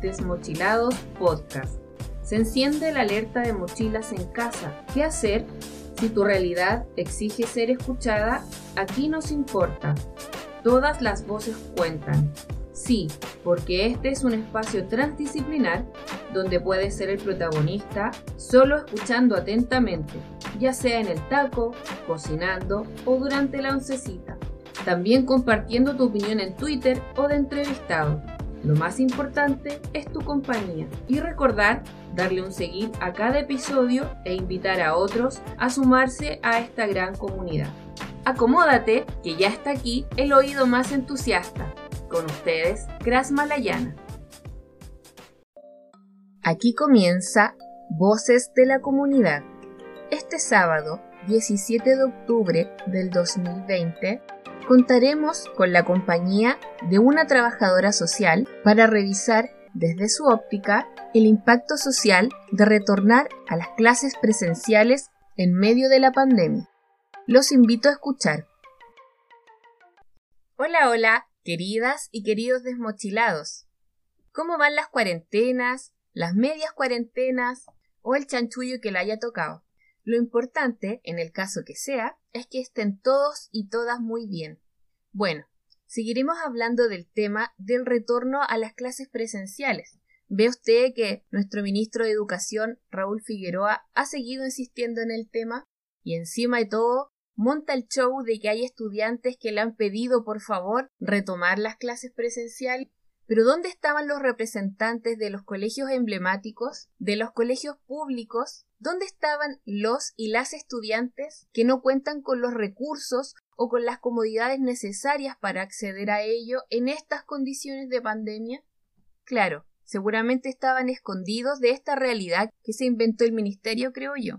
Desmochilados Podcast. Se enciende la alerta de mochilas en casa. ¿Qué hacer? Si tu realidad exige ser escuchada, aquí nos importa. Todas las voces cuentan. Sí, porque este es un espacio transdisciplinar donde puedes ser el protagonista solo escuchando atentamente, ya sea en el taco, cocinando o durante la oncecita. También compartiendo tu opinión en Twitter o de entrevistado. Lo más importante es tu compañía y recordar darle un seguir a cada episodio e invitar a otros a sumarse a esta gran comunidad. Acomódate, que ya está aquí el oído más entusiasta. Con ustedes, Gras Malayana. Aquí comienza Voces de la Comunidad. Este sábado, 17 de octubre del 2020, contaremos con la compañía de una trabajadora social para revisar desde su óptica el impacto social de retornar a las clases presenciales en medio de la pandemia. Los invito a escuchar. Hola, hola, queridas y queridos desmochilados. ¿Cómo van las cuarentenas, las medias cuarentenas o el chanchullo que la haya tocado? Lo importante, en el caso que sea, es que estén todos y todas muy bien. Bueno, seguiremos hablando del tema del retorno a las clases presenciales. Ve usted que nuestro ministro de Educación, Raúl Figueroa, ha seguido insistiendo en el tema y encima de todo monta el show de que hay estudiantes que le han pedido por favor retomar las clases presenciales. Pero ¿dónde estaban los representantes de los colegios emblemáticos, de los colegios públicos? ¿Dónde estaban los y las estudiantes que no cuentan con los recursos o con las comodidades necesarias para acceder a ello en estas condiciones de pandemia? Claro, seguramente estaban escondidos de esta realidad que se inventó el Ministerio, creo yo.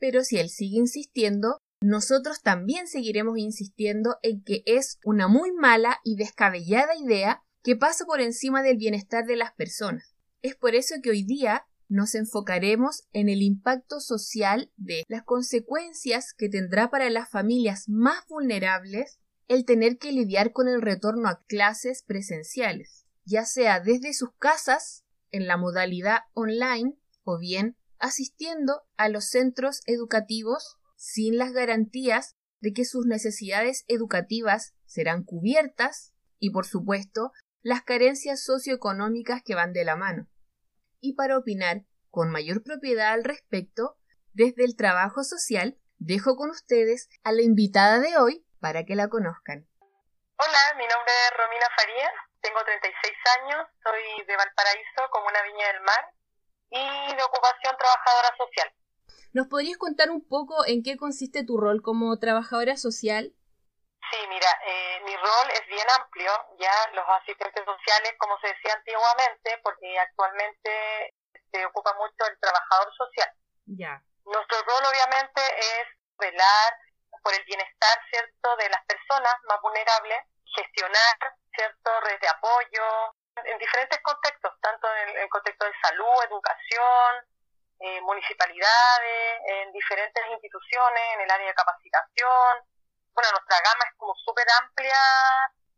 Pero si él sigue insistiendo, nosotros también seguiremos insistiendo en que es una muy mala y descabellada idea que pasa por encima del bienestar de las personas. Es por eso que hoy día nos enfocaremos en el impacto social de las consecuencias que tendrá para las familias más vulnerables el tener que lidiar con el retorno a clases presenciales, ya sea desde sus casas, en la modalidad online, o bien asistiendo a los centros educativos sin las garantías de que sus necesidades educativas serán cubiertas y, por supuesto, las carencias socioeconómicas que van de la mano. Y para opinar con mayor propiedad al respecto, desde el trabajo social, dejo con ustedes a la invitada de hoy para que la conozcan. Hola, mi nombre es Romina Farías, tengo 36 años, soy de Valparaíso, como una Viña del Mar, y de ocupación trabajadora social. ¿Nos podrías contar un poco en qué consiste tu rol como trabajadora social? Sí, mira, eh, mi rol es bien amplio, ya los asistentes sociales, como se decía antiguamente, porque actualmente se ocupa mucho el trabajador social. Ya. Nuestro rol obviamente es velar por el bienestar, ¿cierto?, de las personas más vulnerables, gestionar, ¿cierto?, redes de apoyo, en diferentes contextos, tanto en el contexto de salud, educación, eh, municipalidades, en diferentes instituciones, en el área de capacitación. Bueno, nuestra gama es como súper amplia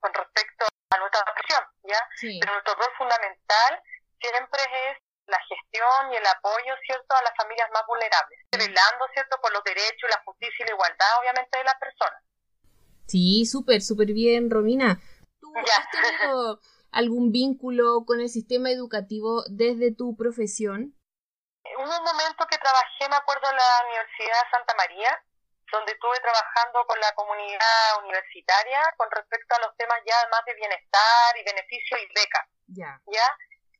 con respecto a nuestra profesión, ¿ya? Pero nuestro rol fundamental siempre es la gestión y el apoyo, ¿cierto?, a las familias más vulnerables, velando, ¿cierto?, por los derechos, la justicia y la igualdad, obviamente, de las personas. Sí, súper, súper bien, Romina. ¿Tú has tenido algún vínculo con el sistema educativo desde tu profesión? Hubo un momento que trabajé, me acuerdo, en la Universidad de Santa María, donde estuve trabajando con la comunidad universitaria con respecto a los temas ya más de bienestar y beneficio y beca. Ya. ¿Ya?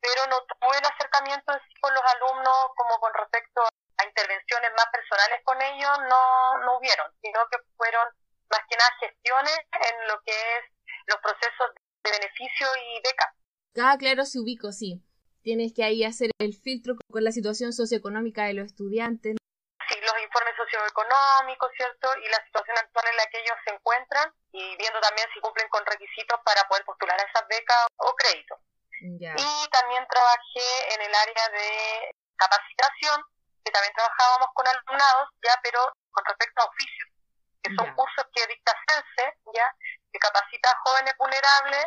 Pero no tuve el acercamiento con los alumnos como con respecto a intervenciones más personales con ellos, no, no hubieron, sino que fueron más que nada gestiones en lo que es los procesos de beneficio y beca. Ah, claro, se ubico, sí tienes que ahí hacer el filtro con la situación socioeconómica de los estudiantes. Socioeconómicos, ¿cierto? Y la situación actual en la que ellos se encuentran y viendo también si cumplen con requisitos para poder postular a esas becas o créditos. Y también trabajé en el área de capacitación, que también trabajábamos con alumnados, ya, pero con respecto a oficios, que son cursos que dicta CENSE, ya, que capacita a jóvenes vulnerables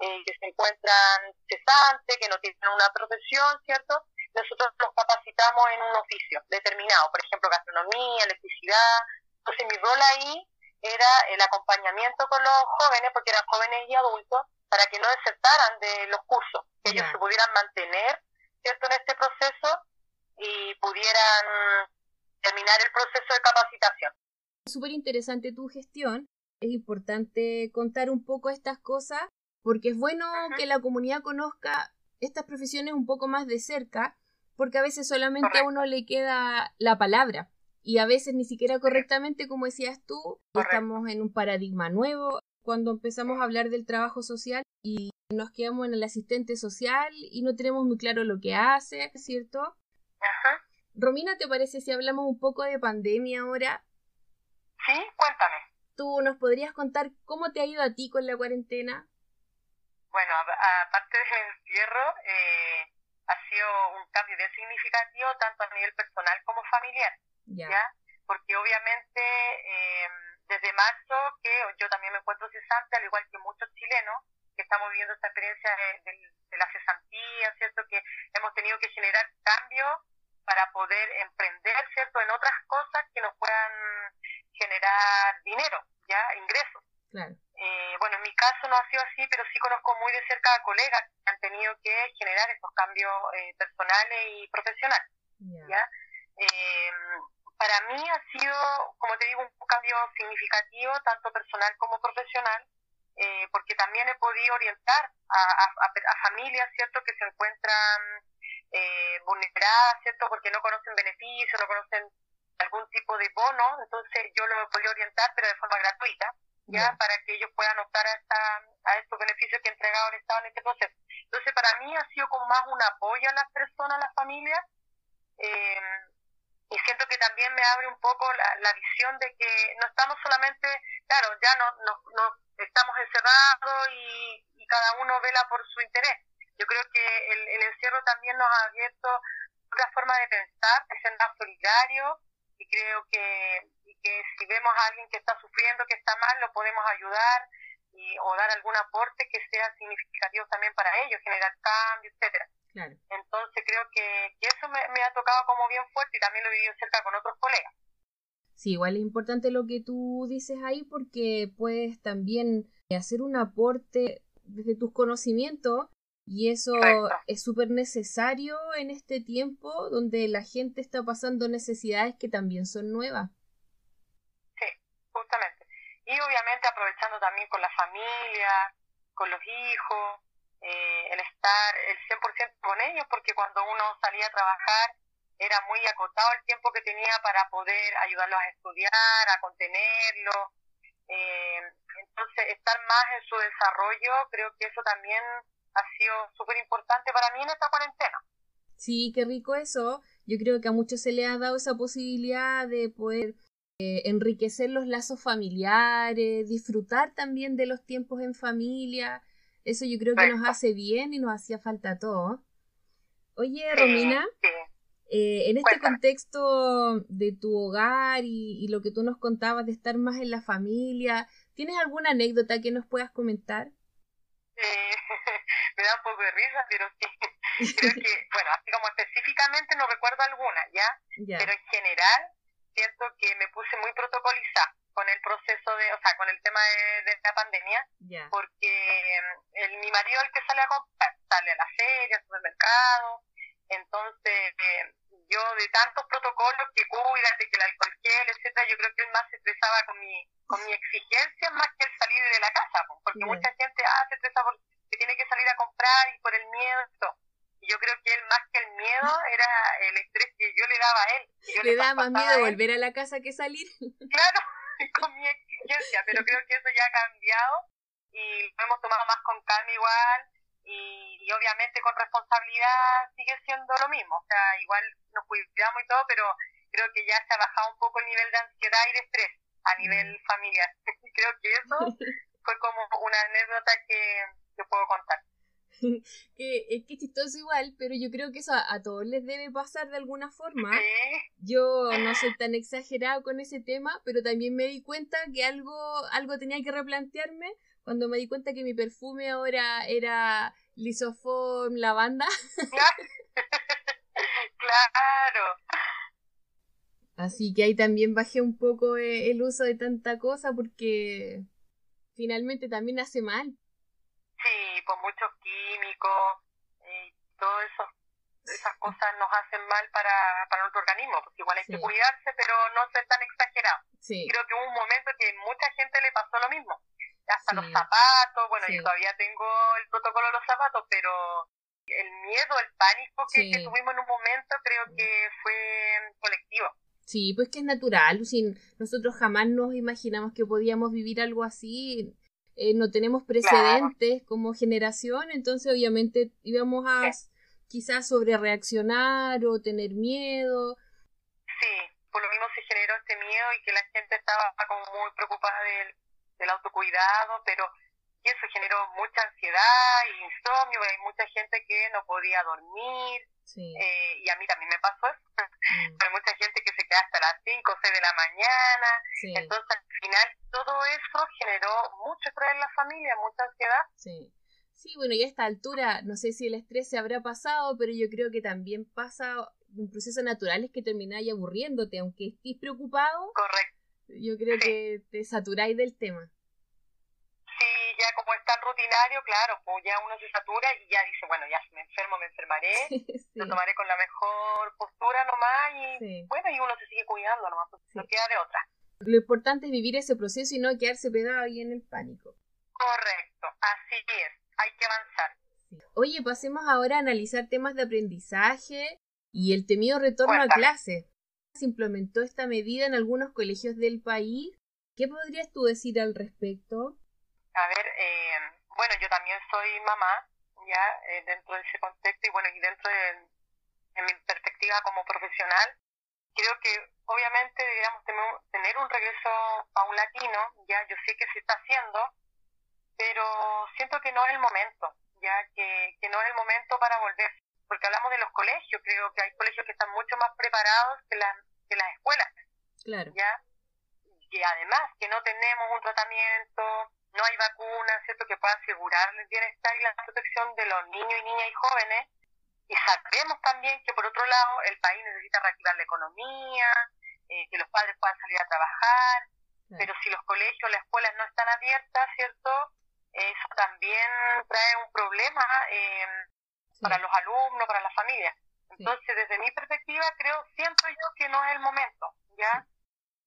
eh, que se encuentran, se ingresantes, que no tienen una profesión, ¿cierto? Nosotros nos capacitamos en un oficio determinado, por ejemplo, gastronomía, electricidad. Entonces mi rol ahí era el acompañamiento con los jóvenes, porque eran jóvenes y adultos, para que no desertaran de los cursos, que ellos se pudieran mantener, ¿cierto?, en este proceso y pudieran terminar el proceso de capacitación. Súper interesante tu gestión. Es importante contar un poco estas cosas porque es bueno que la comunidad conozca estas profesiones un poco más de cerca, porque a veces solamente a uno le queda la palabra y a veces ni siquiera correctamente, como decías tú, estamos en un paradigma nuevo. Cuando empezamos a hablar del trabajo social y nos quedamos en el asistente social y no tenemos muy claro lo que hace, ¿cierto? Ajá. Romina, ¿te parece si hablamos un poco de pandemia ahora? Sí, cuéntame. ¿Tú nos podrías contar cómo te ha ido a ti con la cuarentena? Bueno, aparte del encierro, eh, ha sido un cambio bien significativo tanto a nivel personal como familiar. ¿ya? Porque obviamente eh, desde marzo, que yo también me encuentro cesante, al igual que muchos chilenos, que estamos viviendo esta experiencia de, la cesantía, ¿cierto? Que hemos tenido que generar cambios para poder emprender, ¿cierto? En otras cosas que nos puedan generar dinero, ¿ya? Ingresos. Eh, bueno, en mi caso no ha sido así, pero sí conozco muy de cerca a colegas tenido que generar estos cambios eh, personales y profesionales. ¿ya? Eh, para mí ha sido, como te digo, un cambio significativo, tanto personal como profesional, porque también he podido orientar a, a, familias, ¿cierto?, que se encuentran vulneradas, ¿cierto?, porque no conocen beneficios, no conocen algún tipo de bono, entonces yo lo he podido orientar, pero de forma gratuita ya para que ellos puedan optar a, esta, a estos beneficios que ha entregado el Estado en este proceso. Entonces, para mí ha sido como más un apoyo a las personas, a las familias, eh, y siento que también me abre un poco la, visión de que no estamos solamente, claro, ya no, no, no estamos encerrados y, y, cada uno vela por su interés. Yo creo que el, encierro también nos ha abierto otra forma de pensar, de ser más solidario, y creo que que si vemos a alguien que está sufriendo, que está mal, lo podemos ayudar y, o dar algún aporte que sea significativo también para ellos, generar cambio, etcétera. Entonces creo que, eso me, ha tocado como bien fuerte y también lo he vivido cerca con otros colegas. Sí, igual es importante lo que tú dices ahí porque puedes también hacer un aporte desde tus conocimientos y eso es súper necesario en este tiempo donde la gente está pasando necesidades que también son nuevas justamente. Y obviamente aprovechando también con la familia, con los hijos, eh, el estar el 100% con ellos, porque cuando uno salía a trabajar era muy acotado el tiempo que tenía para poder ayudarlos a estudiar, a contenerlos. Eh, entonces, estar más en su desarrollo, creo que eso también ha sido súper importante para mí en esta cuarentena. Sí, qué rico eso. Yo creo que a muchos se les ha dado esa posibilidad de poder eh, enriquecer los lazos familiares, disfrutar también de los tiempos en familia. Eso yo creo que nos hace bien y nos hacía falta a todos. Oye, Romina, eh, en este contexto de tu hogar y, lo que tú nos contabas de estar más en la familia, ¿tienes alguna anécdota que nos puedas comentar? Eh, me da un poco de risa, pero sí. Creo que, bueno, así como específicamente no recuerdo alguna, ¿ya? Pero en general siento que me puse muy protocolizada con el proceso de, o sea, con el tema de, la pandemia, porque mm, el, mi marido es el que sale a comprar, sale a la feria, al supermercado, entonces eh, yo de tantos protocolos que cuídate, que el alcohol gel, etcétera, yo creo que él más se estresaba con mi, con mi exigencia más que el salir de la casa, porque mucha gente ah, se estresa porque tiene que salir a comprar y por el miedo, esto yo creo que él más que el miedo era el estrés que yo le daba a él. le daba más miedo volver a la casa que salir. Claro, con mi exigencia, pero creo que eso ya ha cambiado y lo hemos tomado más con calma igual y, obviamente con responsabilidad sigue siendo lo mismo. O sea, igual nos cuidamos y todo, pero creo que ya se ha bajado un poco el nivel de ansiedad y de estrés a nivel mm. familiar. creo que eso fue como una anécdota que, que puedo contar. que es que chistoso igual, pero yo creo que eso a, todos les debe pasar de alguna forma. Yo no soy tan exagerado con ese tema, pero también me di cuenta que algo, algo tenía que replantearme cuando me di cuenta que mi perfume ahora era Lisoform lavanda. claro. Así que ahí también bajé un poco eh, el uso de tanta cosa porque finalmente también hace mal. Sí, con muchos químicos y todo eso, esas cosas nos hacen mal para, para nuestro organismo, porque igual hay que cuidarse, pero no ser tan exagerado. Creo que hubo un momento que mucha gente le pasó lo mismo. Hasta los zapatos, bueno, yo todavía tengo el protocolo de los zapatos, pero el miedo, el pánico que, que tuvimos en un momento creo que fue colectivo. Sí, pues que es natural, sin nosotros jamás nos imaginamos que podíamos vivir algo así, eh, no tenemos precedentes como generación, entonces obviamente íbamos a quizás sobre reaccionar o tener miedo. Sí, por lo mismo se generó este miedo y que la gente estaba como muy preocupada del, del autocuidado, pero y eso generó mucha ansiedad y insomnio, hay mucha gente que no podía dormir, eh, y a mí también me pasó eso. Mm. Hay mucha gente que hasta las 5 o 6 de la mañana. Entonces, al final, todo eso generó mucho estrés en la familia, mucha ansiedad. Sí. Sí, bueno, y a esta altura, no sé si el estrés se habrá pasado, pero yo creo que también pasa un proceso natural es que termináis aburriéndote, aunque estés preocupado. Correcto. Yo creo que te saturáis del tema ya como es tan rutinario, claro, pues ya uno se satura y ya dice, bueno, ya si me enfermo, me enfermaré, lo tomaré con la mejor postura nomás y bueno, y uno se sigue cuidando nomás, pues no queda de otra. Lo importante es vivir ese proceso y no quedarse pegado ahí en el pánico. Correcto, así es, hay que avanzar. Oye, pasemos ahora a analizar temas de aprendizaje y el temido retorno a clase. Se implementó esta medida en algunos colegios del país. ¿Qué podrías tú decir al respecto? A ver, eh, bueno, yo también soy mamá, ya, eh, dentro de ese contexto y bueno, y dentro de, mi perspectiva como profesional, creo que obviamente deberíamos tener un regreso paulatino, ya, yo sé que se está haciendo, pero siento que no es el momento, ya, que, que no es el momento para volver, porque hablamos de los colegios, creo que hay colegios que están mucho más preparados que, las que las escuelas, claro. ya, y además que no tenemos un tratamiento no hay vacuna, ¿cierto?, que pueda asegurar el bienestar y la protección de los niños y niñas y jóvenes. Y sabemos también que, por otro lado, el país necesita reactivar la economía, eh, que los padres puedan salir a trabajar, pero si los colegios, las escuelas no están abiertas, ¿cierto?, eso también trae un problema eh, para los alumnos, para las familias. Entonces, desde mi perspectiva, creo, siento yo que no es el momento, ¿ya?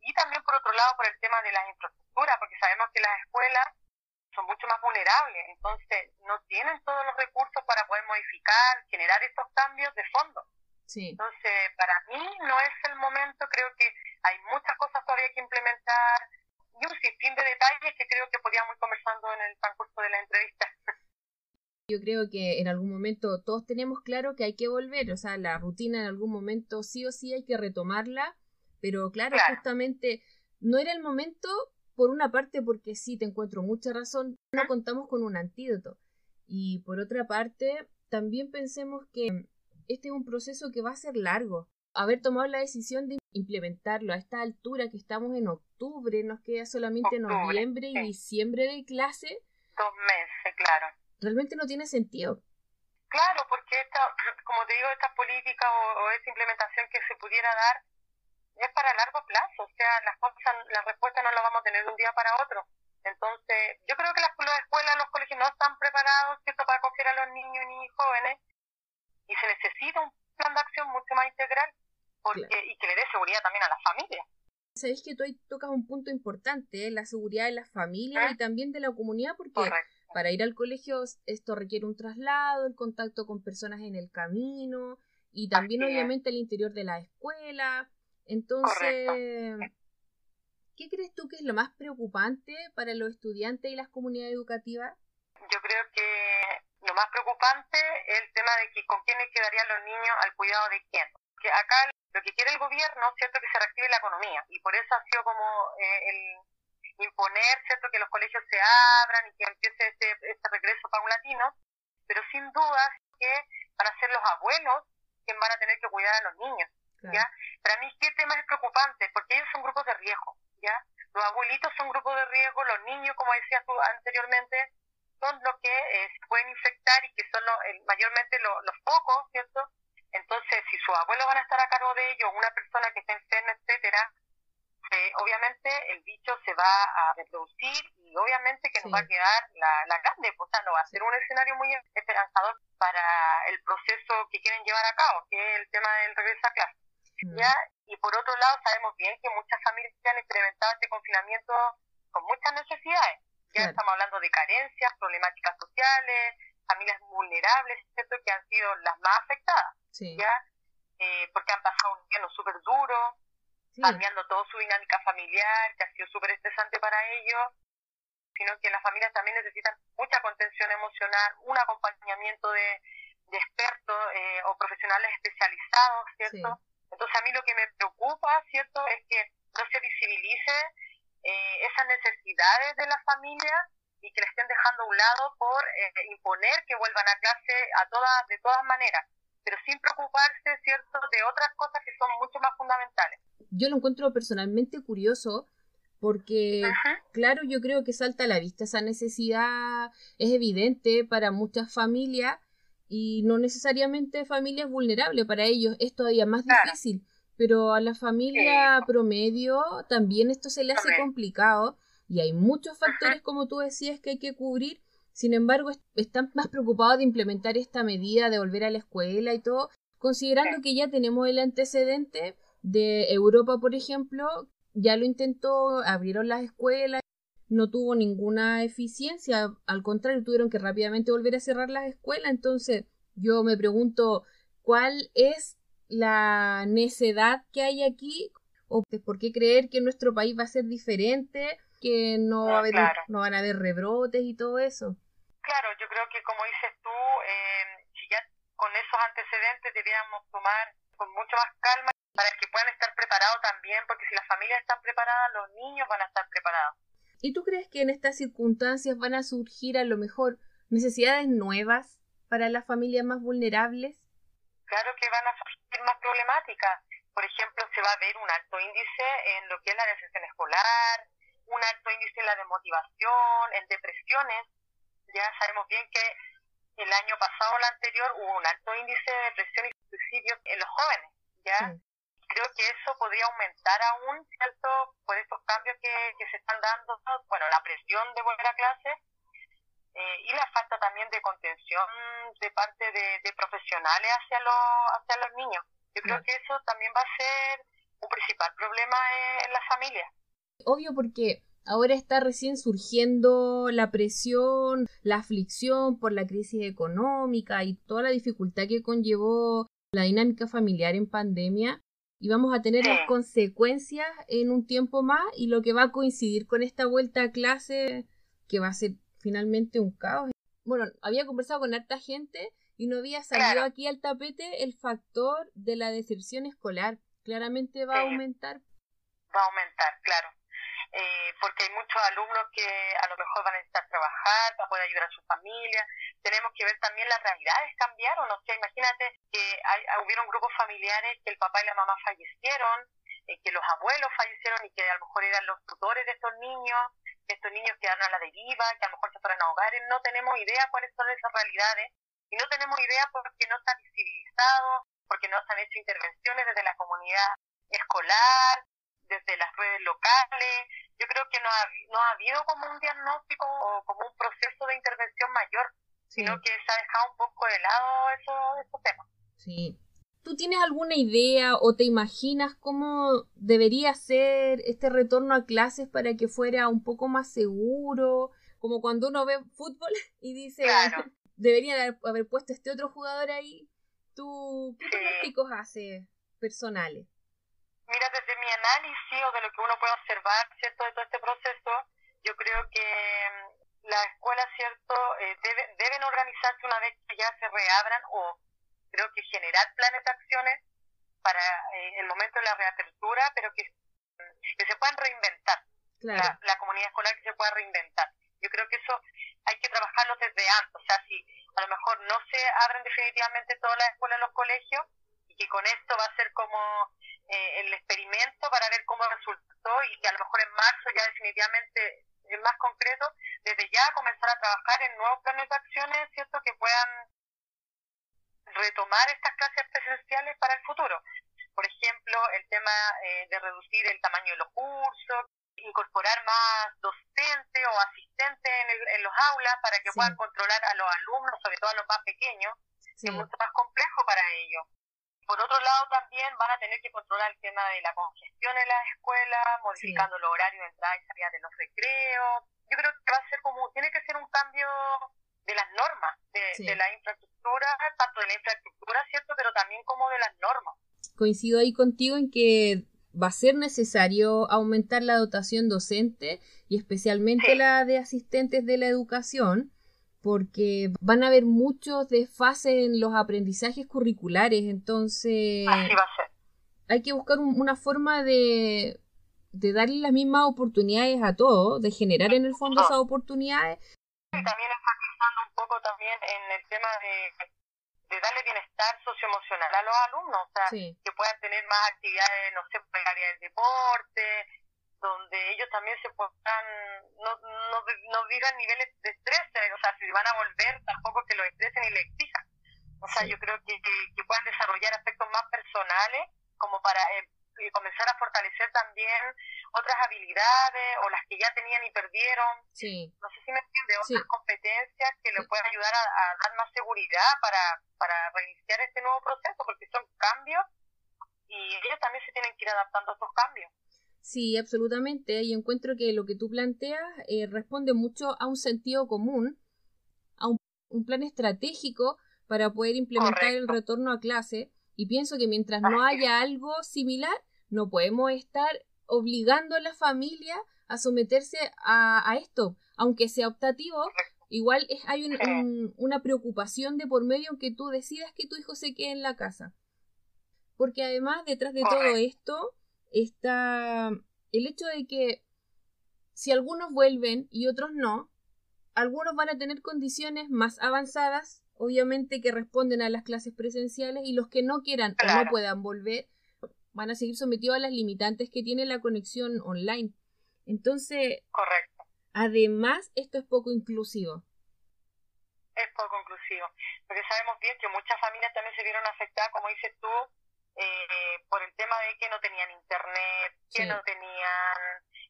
Y también, por otro lado, por el tema de las infraestructuras, porque sabemos que las escuelas son mucho más vulnerables, entonces no tienen todos los recursos para poder modificar, generar estos cambios de fondo. Sí. Entonces, para mí no es el momento, creo que hay muchas cosas todavía que implementar y un sinfín de detalles que creo que podíamos ir conversando en el transcurso de la entrevista. Yo creo que en algún momento todos tenemos claro que hay que volver, o sea, la rutina en algún momento sí o sí hay que retomarla, pero claro. justamente no era el momento por una parte porque sí, te encuentro mucha razón, no contamos con un antídoto. Y por otra parte, también pensemos que este es un proceso que va a ser largo. Haber tomado la decisión de implementarlo a esta altura que estamos en octubre, nos queda solamente noviembre y diciembre de clase. Dos meses, claro. Realmente no tiene sentido. Claro, porque esta, como te digo, esta política o, o esta implementación que se pudiera dar es para largo plazo, o sea, las cosas, la respuesta no la vamos a tener de un día para otro. Entonces, yo creo que las, escuelas, los colegios no están preparados, ¿cierto?, para acoger a los niños y niñas jóvenes y se necesita un plan de acción mucho más integral porque, y que le dé seguridad también a las familias. Sabéis que tú ahí tocas un punto importante, ¿eh? la seguridad de las familias y ¿Eh? también de la comunidad, porque para ir al colegio esto requiere un traslado, el contacto con personas en el camino y también obviamente el interior de la escuela. Entonces, ¿qué crees tú que es lo más preocupante para los estudiantes y las comunidades educativas? Yo creo que lo más preocupante es el tema de que con quiénes quedarían los niños al cuidado de quién. Que acá lo que quiere el gobierno, ¿cierto?, que se reactive la economía y por eso ha sido como eh, el imponer, ¿cierto?, que los colegios se abran y que empiece este, este regreso paulatino, pero sin duda que van a ser los abuelos quienes van a tener que cuidar a los niños. ¿Ya? Para mí, ¿qué tema es preocupante? Porque ellos son grupos de riesgo, ¿ya? Los abuelitos son grupos de riesgo, los niños, como decías tú anteriormente, son los que eh, se pueden infectar y que son mayormente los pocos, ¿cierto? Entonces, si sus abuelos van a estar a cargo de ellos, una persona que esté enferma, etcétera, eh, obviamente el bicho se va a reproducir y obviamente que nos va a quedar la, la grande, o sea, no va a ser un escenario muy esperanzador para el proceso que quieren llevar a cabo, que es el tema del regreso a clase. Mm. ¿ya? Y por otro lado, sabemos bien que muchas familias han experimentado este confinamiento con muchas necesidades. Ya estamos hablando de carencias, problemáticas sociales, familias vulnerables, ¿cierto? que han sido las más afectadas. ¿ya? Eh, porque han pasado un invierno súper duro, cambiando toda su dinámica familiar, que ha sido súper estresante para ellos, sino que las familias también necesitan mucha contención emocional, un acompañamiento de, expertos eh, o profesionales especializados, ¿cierto? Entonces a mí lo que me preocupa, ¿cierto?, es que no se visibilice eh, esas necesidades de la familia y que le estén dejando a un lado por eh, imponer que vuelvan a clase a todas, de todas maneras, pero sin preocuparse, ¿cierto?, de otras cosas que son mucho más fundamentales. Yo lo encuentro personalmente curioso porque, claro, yo creo que salta a la vista esa necesidad, es evidente para muchas familias y no necesariamente familias vulnerables, para ellos es todavía más difícil, pero a la familia promedio también esto se le hace complicado y hay muchos factores, como tú decías, que hay que cubrir. Sin embargo, están más preocupados de implementar esta medida, de volver a la escuela y todo, considerando que ya tenemos el antecedente de Europa, por ejemplo, ya lo intentó, abrieron las escuelas, no tuvo ninguna eficiencia, al contrario, tuvieron que rápidamente volver a cerrar las escuelas, entonces yo me pregunto cuál es la necedad que hay aquí o por qué creer que nuestro país va a ser diferente, que no, va a haber, no van a haber rebrotes y todo eso. Claro, yo creo que como dices tú, eh, si ya con esos antecedentes deberíamos tomar con mucho más calma para que puedan estar preparados también, porque si las familias están preparadas, los niños van a estar preparados. ¿Y tú crees que en estas circunstancias van a surgir a lo mejor necesidades nuevas para las familias más vulnerables? Claro que van a surgir más problemáticas. Por ejemplo, se va a ver un alto índice en lo que es la deserción escolar, un alto índice en la desmotivación, en depresiones. Ya sabemos bien que el año pasado o el anterior hubo un alto índice de depresión y suicidio en los jóvenes. ¿ya? Creo que eso podría aumentar aún, ¿cierto? Por estos cambios que, se están dando, bueno, la presión de volver a clase eh, y la falta también de contención de parte de, profesionales hacia los, hacia los niños. Yo creo que eso también va a ser un principal problema en, las familias. Obvio porque ahora está recién surgiendo la presión, la aflicción por la crisis económica y toda la dificultad que conllevó la dinámica familiar en pandemia y vamos a tener las consecuencias en un tiempo más y lo que va a coincidir con esta vuelta a clase que va a ser finalmente un caos. Bueno, había conversado con harta gente y no había salido aquí al tapete el factor de la deserción escolar. Claramente va a aumentar. Va a aumentar, claro. Eh, porque hay muchos alumnos que a lo mejor van a necesitar trabajar para poder ayudar a su familia. Tenemos que ver también las realidades cambiaron. O sea, imagínate que hay, hubieron grupos familiares que el papá y la mamá fallecieron, eh, que los abuelos fallecieron y que a lo mejor eran los tutores de estos niños, que estos niños quedaron a la deriva, que a lo mejor se fueron a hogares. No tenemos idea cuáles son esas realidades y no tenemos idea porque no está visibilizado, porque no se han hecho intervenciones desde la comunidad escolar, desde las redes locales. Yo creo que no ha, no ha habido como un diagnóstico o como un proceso de intervención mayor, sino que se ha dejado un poco de lado esos, temas. Sí. ¿Tú tienes alguna idea o te imaginas cómo debería ser este retorno a clases para que fuera un poco más seguro? Como cuando uno ve fútbol y dice, deberían haber puesto este otro jugador ahí. ¿Tú qué pronósticos haces personales? Mira, desde mi análisis o de lo que uno puede observar, ¿cierto?, de todo este proceso, yo creo que las escuelas, ¿cierto?, eh, deben organizarse una vez que ya se reabran o creo que generar planes de acciones para eh, el momento de la reapertura, pero que, que se puedan reinventar. La, la, comunidad escolar que se pueda reinventar. Yo creo que eso hay que trabajarlo desde antes. O sea, si a lo mejor no se abren definitivamente todas las escuelas los colegios, y que con esto va a ser como eh, el experimento para ver cómo resultó y que a lo mejor en marzo ya definitivamente más concreto, desde ya comenzar a trabajar en nuevos planes de acciones, ¿cierto? Que puedan retomar estas clases presenciales para el futuro. Por ejemplo, el tema eh, de reducir el tamaño de los cursos, incorporar más docentes o asistentes en, los aulas para que puedan controlar a los alumnos, sobre todo a los más pequeños, que es mucho más complejo para ellos. Por otro lado, también van a tener que controlar el tema de la congestión en las escuelas, modificando los horarios de entrada y salida de los recreos. Yo creo que va a ser como, tiene que ser un cambio de las normas, de, de la infraestructura, tanto de la infraestructura, ¿cierto? Pero también como de las normas. Coincido ahí contigo en que va a ser necesario aumentar la dotación docente y especialmente la de asistentes de la educación, porque van a haber muchos desfases en los aprendizajes curriculares, entonces hay que buscar una forma de, de darle las mismas oportunidades a todos, de generar en el fondo esas oportunidades. Y también enfatizando un poco también en el tema de de darle bienestar socioemocional a los alumnos, o sea, que puedan tener más actividades, no sé, el área del deporte, donde ellos también se puedan, no, no, no vivan niveles de estrés, eh, o sea, si van a volver, tampoco que los estresen y les exijan. O sea, yo creo que, que, puedan desarrollar aspectos más personales, como para eh, comenzar a fortalecer también otras habilidades o las que ya tenían y perdieron. Sí. No sé si me entiende, otras competencias que le puedan ayudar a, dar más seguridad para, para reiniciar este nuevo proceso, porque son cambios y ellos también se tienen que ir adaptando a estos cambios. Sí, absolutamente. Y encuentro que lo que tú planteas eh, responde mucho a un sentido común, a un, plan estratégico para poder implementar el retorno a clase. Y pienso que mientras no haya algo similar, no podemos estar obligando a la familia a someterse a, esto, aunque sea optativo. Igual es, hay una preocupación de por medio en que tú decidas que tu hijo se quede en la casa. Porque además detrás de todo esto está el hecho de que si algunos vuelven y otros no, algunos van a tener condiciones más avanzadas, obviamente que responden a las clases presenciales, y los que no quieran o no puedan volver van a seguir sometidos a las limitantes que tiene la conexión online. Entonces, correcto. Además, esto es poco inclusivo. Es poco inclusivo, porque sabemos bien que muchas familias también se vieron afectadas, como dices tú, eh, por el tema de que no tenían internet, que no tenían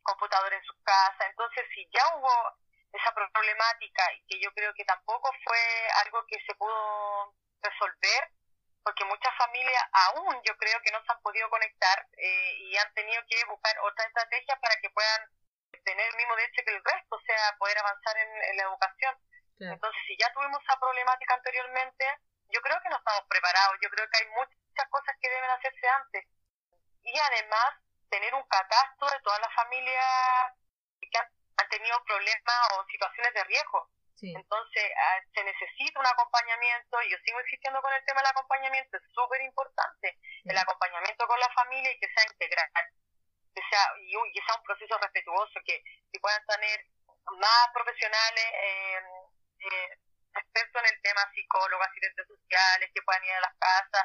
computador en su casa. Entonces, si ya hubo esa problemática y que yo creo que tampoco fue algo que se pudo resolver, porque muchas familias aún yo creo que no se han podido conectar eh, y han tenido que buscar otras estrategias para que puedan tener el mismo derecho que el resto, o sea, poder avanzar en, la educación. Entonces, si ya tuvimos esa problemática anteriormente, yo creo que no estamos preparados, yo creo que hay muchas cosas que deben hacerse antes. Y además, tener un catastro de todas las familias que han, han tenido problemas o situaciones de riesgo. Entonces, ah, se necesita un acompañamiento, y yo sigo insistiendo con el tema del acompañamiento, es súper importante, el acompañamiento con la familia y que sea integral, que sea, y, que sea un proceso respetuoso, que, que puedan tener más profesionales eh, eh, expertos en el tema, psicólogos, asistentes sociales, que puedan ir a las casas,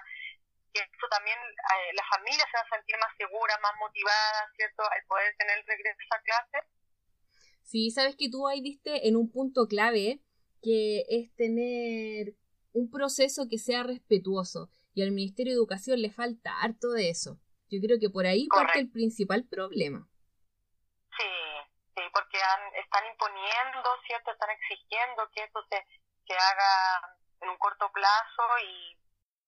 que esto también, eh, las familias se van a sentir más seguras, más motivadas, ¿cierto?, al poder tener el regreso a clase Sí, sabes que tú ahí diste en un punto clave que es tener un proceso que sea respetuoso y al Ministerio de Educación le falta harto de eso. Yo creo que por ahí parte el principal problema. Sí, sí, porque están imponiendo, ¿cierto? Están exigiendo que esto se, se haga en un corto plazo y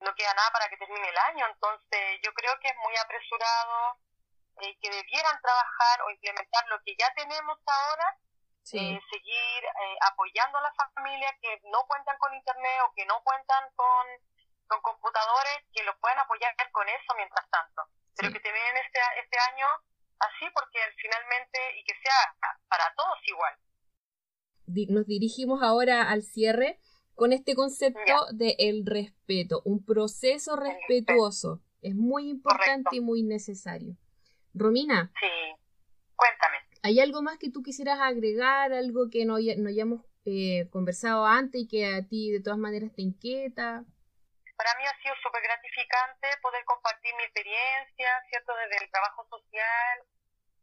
no queda nada para que termine el año. Entonces, yo creo que es muy apresurado eh, que debieran trabajar o implementar lo que ya tenemos ahora, eh, seguir eh, apoyando a las familias que no cuentan con internet o que no cuentan con, con computadores, que los puedan apoyar con eso mientras tanto. Pero que terminen este, este año así porque finalmente y que sea para todos igual. Nos dirigimos ahora al cierre con este concepto de el respeto, un proceso respetuoso. Es muy importante y muy necesario. Romina. Sí, cuéntame. ¿Hay algo más que tú quisieras agregar, algo que no, no hayamos eh, conversado antes y que a ti de todas maneras te inquieta? Para mí ha sido súper gratificante poder compartir mi experiencia, ¿cierto?, desde el trabajo social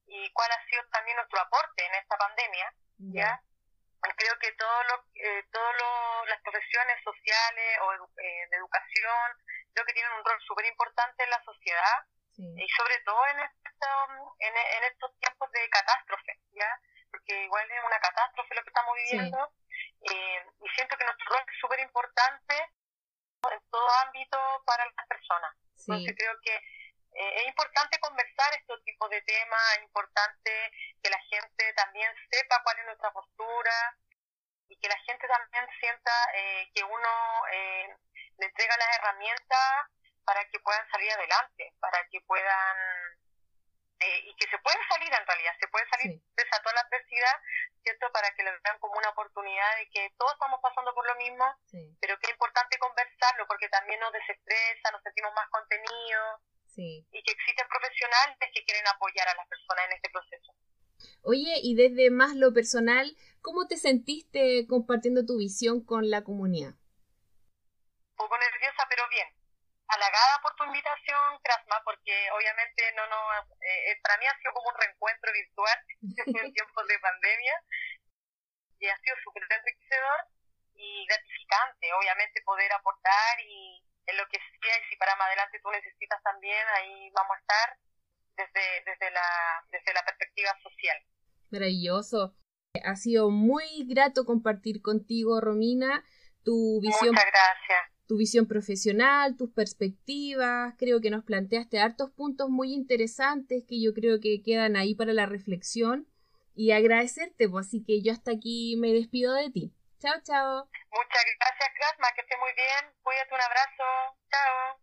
y cuál ha sido también nuestro aporte en esta pandemia, ¿ya? Creo que todo lo, eh, todo las profesiones sociales o eh, de educación creo que tienen un rol súper importante en la sociedad y sobre todo en, en, estos tiempos de catástrofe, ¿ya? Porque igual es una catástrofe lo que estamos viviendo eh, y siento que nuestro rol es súper importante en todo ámbito para las personas. Entonces creo que eh, es importante conversar estos tipos de temas, es importante que la gente también sepa cuál es nuestra postura y que la gente también sienta eh, que uno eh, le entrega las herramientas para que puedan salir adelante, para que puedan y que se pueden salir en realidad, se puede salir de esa toda la adversidad, ¿cierto? Para que lo vean como una oportunidad de que todos estamos pasando por lo mismo, pero que es importante conversarlo porque también nos desestresa, nos sentimos más contenidos y que existen profesionales que quieren apoyar a las personas en este proceso. Oye, y desde más lo personal, ¿cómo te sentiste compartiendo tu visión con la comunidad? Un poco nerviosa, pero bien. Halagada por tu invitación, Krasma, porque obviamente no no eh, para mí ha sido como un reencuentro virtual en tiempos de pandemia y ha sido súper enriquecedor y gratificante, obviamente, poder aportar y, en lo que sea y si para más adelante tú necesitas también, ahí vamos a estar desde, desde, la, desde la perspectiva social. Maravilloso. Ha sido muy grato compartir contigo, Romina, tu visión. Muchas gracias. Tu visión profesional, tus perspectivas. Creo que nos planteaste hartos puntos muy interesantes que yo creo que quedan ahí para la reflexión. Y agradecerte, pues así que yo hasta aquí me despido de ti. Chao, chao. Muchas gracias, Krasma, que esté muy bien. Cuídate, un abrazo. Chao.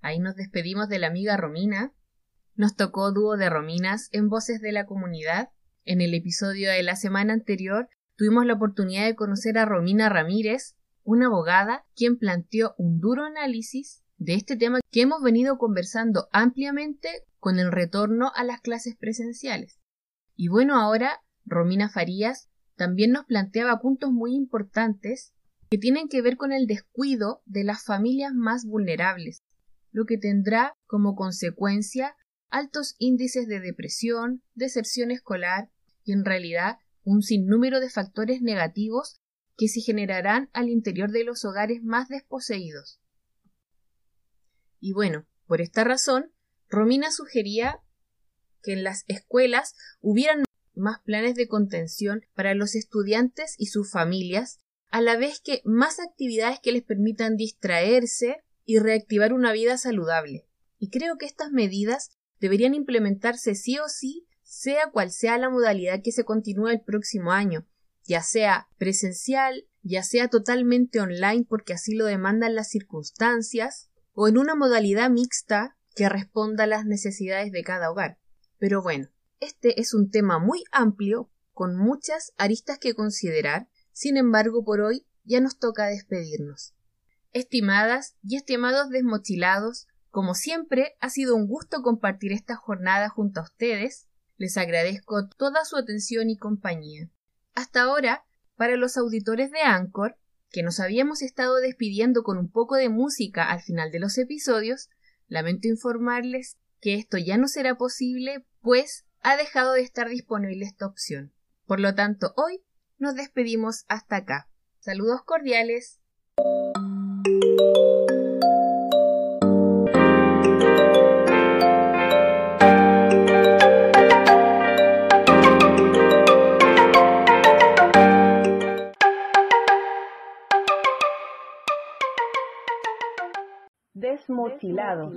Ahí nos despedimos de la amiga Romina. Nos tocó dúo de Rominas en Voces de la Comunidad. En el episodio de la semana anterior tuvimos la oportunidad de conocer a Romina Ramírez, una abogada quien planteó un duro análisis de este tema que hemos venido conversando ampliamente con el retorno a las clases presenciales. Y bueno, ahora Romina Farías también nos planteaba puntos muy importantes que tienen que ver con el descuido de las familias más vulnerables, lo que tendrá como consecuencia altos índices de depresión, deserción escolar y en realidad un sinnúmero de factores negativos que se generarán al interior de los hogares más desposeídos. Y bueno, por esta razón, Romina sugería que en las escuelas hubieran más planes de contención para los estudiantes y sus familias, a la vez que más actividades que les permitan distraerse y reactivar una vida saludable. Y creo que estas medidas deberían implementarse sí o sí, sea cual sea la modalidad que se continúe el próximo año, ya sea presencial, ya sea totalmente online porque así lo demandan las circunstancias, o en una modalidad mixta que responda a las necesidades de cada hogar. Pero bueno, este es un tema muy amplio, con muchas aristas que considerar, sin embargo por hoy ya nos toca despedirnos. Estimadas y estimados desmochilados, como siempre ha sido un gusto compartir esta jornada junto a ustedes, les agradezco toda su atención y compañía. Hasta ahora, para los auditores de Anchor, que nos habíamos estado despidiendo con un poco de música al final de los episodios, lamento informarles que esto ya no será posible, pues ha dejado de estar disponible esta opción. Por lo tanto, hoy nos despedimos hasta acá. Saludos cordiales. Desmotilado.